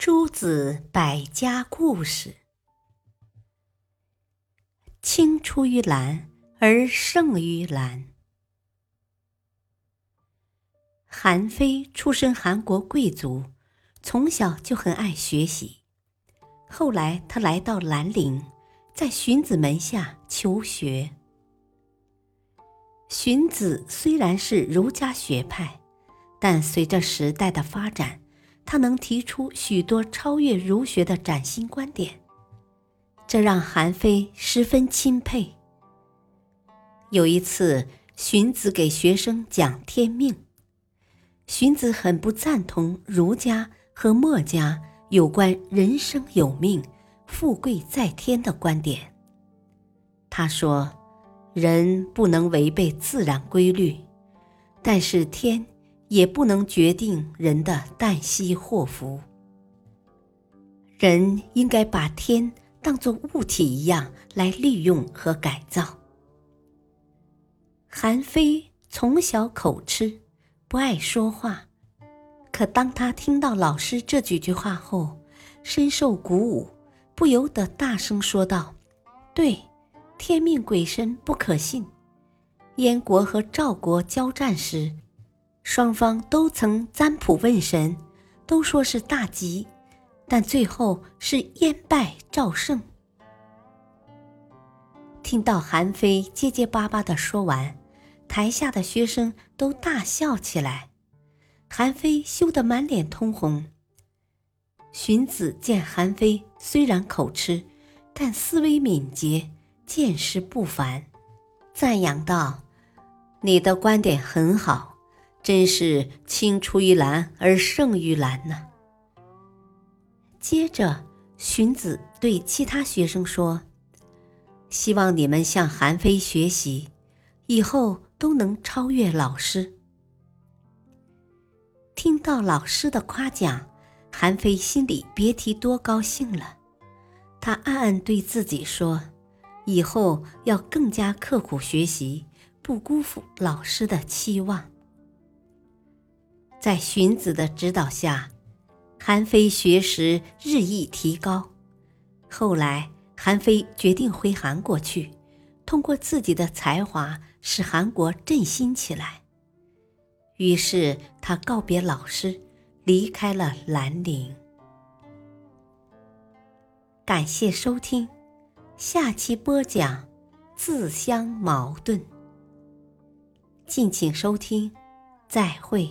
诸子百家故事：青出于蓝而胜于蓝。韩非出身韩国贵族，从小就很爱学习。后来他来到兰陵，在荀子门下求学。荀子虽然是儒家学派，但随着时代的发展，他能提出许多超越儒学的崭新观点，这让韩非十分钦佩。有一次，荀子给学生讲天命，荀子很不赞同儒家和墨家有关人生有命、富贵在天的观点。他说。人不能违背自然规律，但是天也不能决定人的旦夕祸福。人应该把天当作物体一样来利用和改造。韩非从小口吃，不爱说话，可当他听到老师这几句话后，深受鼓舞，不由得大声说道：“对。”天命鬼神不可信。燕国和赵国交战时，双方都曾占卜问神，都说是大吉，但最后是燕败赵胜。听到韩非结结巴巴的说完，台下的学生都大笑起来。韩非羞得满脸通红。荀子见韩非虽然口吃，但思维敏捷。见识不凡，赞扬道：“你的观点很好，真是青出于蓝而胜于蓝呢。”接着，荀子对其他学生说：“希望你们向韩非学习，以后都能超越老师。”听到老师的夸奖，韩非心里别提多高兴了。他暗暗对自己说。以后要更加刻苦学习，不辜负老师的期望。在荀子的指导下，韩非学识日益提高。后来，韩非决定回韩国去，通过自己的才华使韩国振兴起来。于是，他告别老师，离开了兰陵。感谢收听。下期播讲自相矛盾，敬请收听，再会。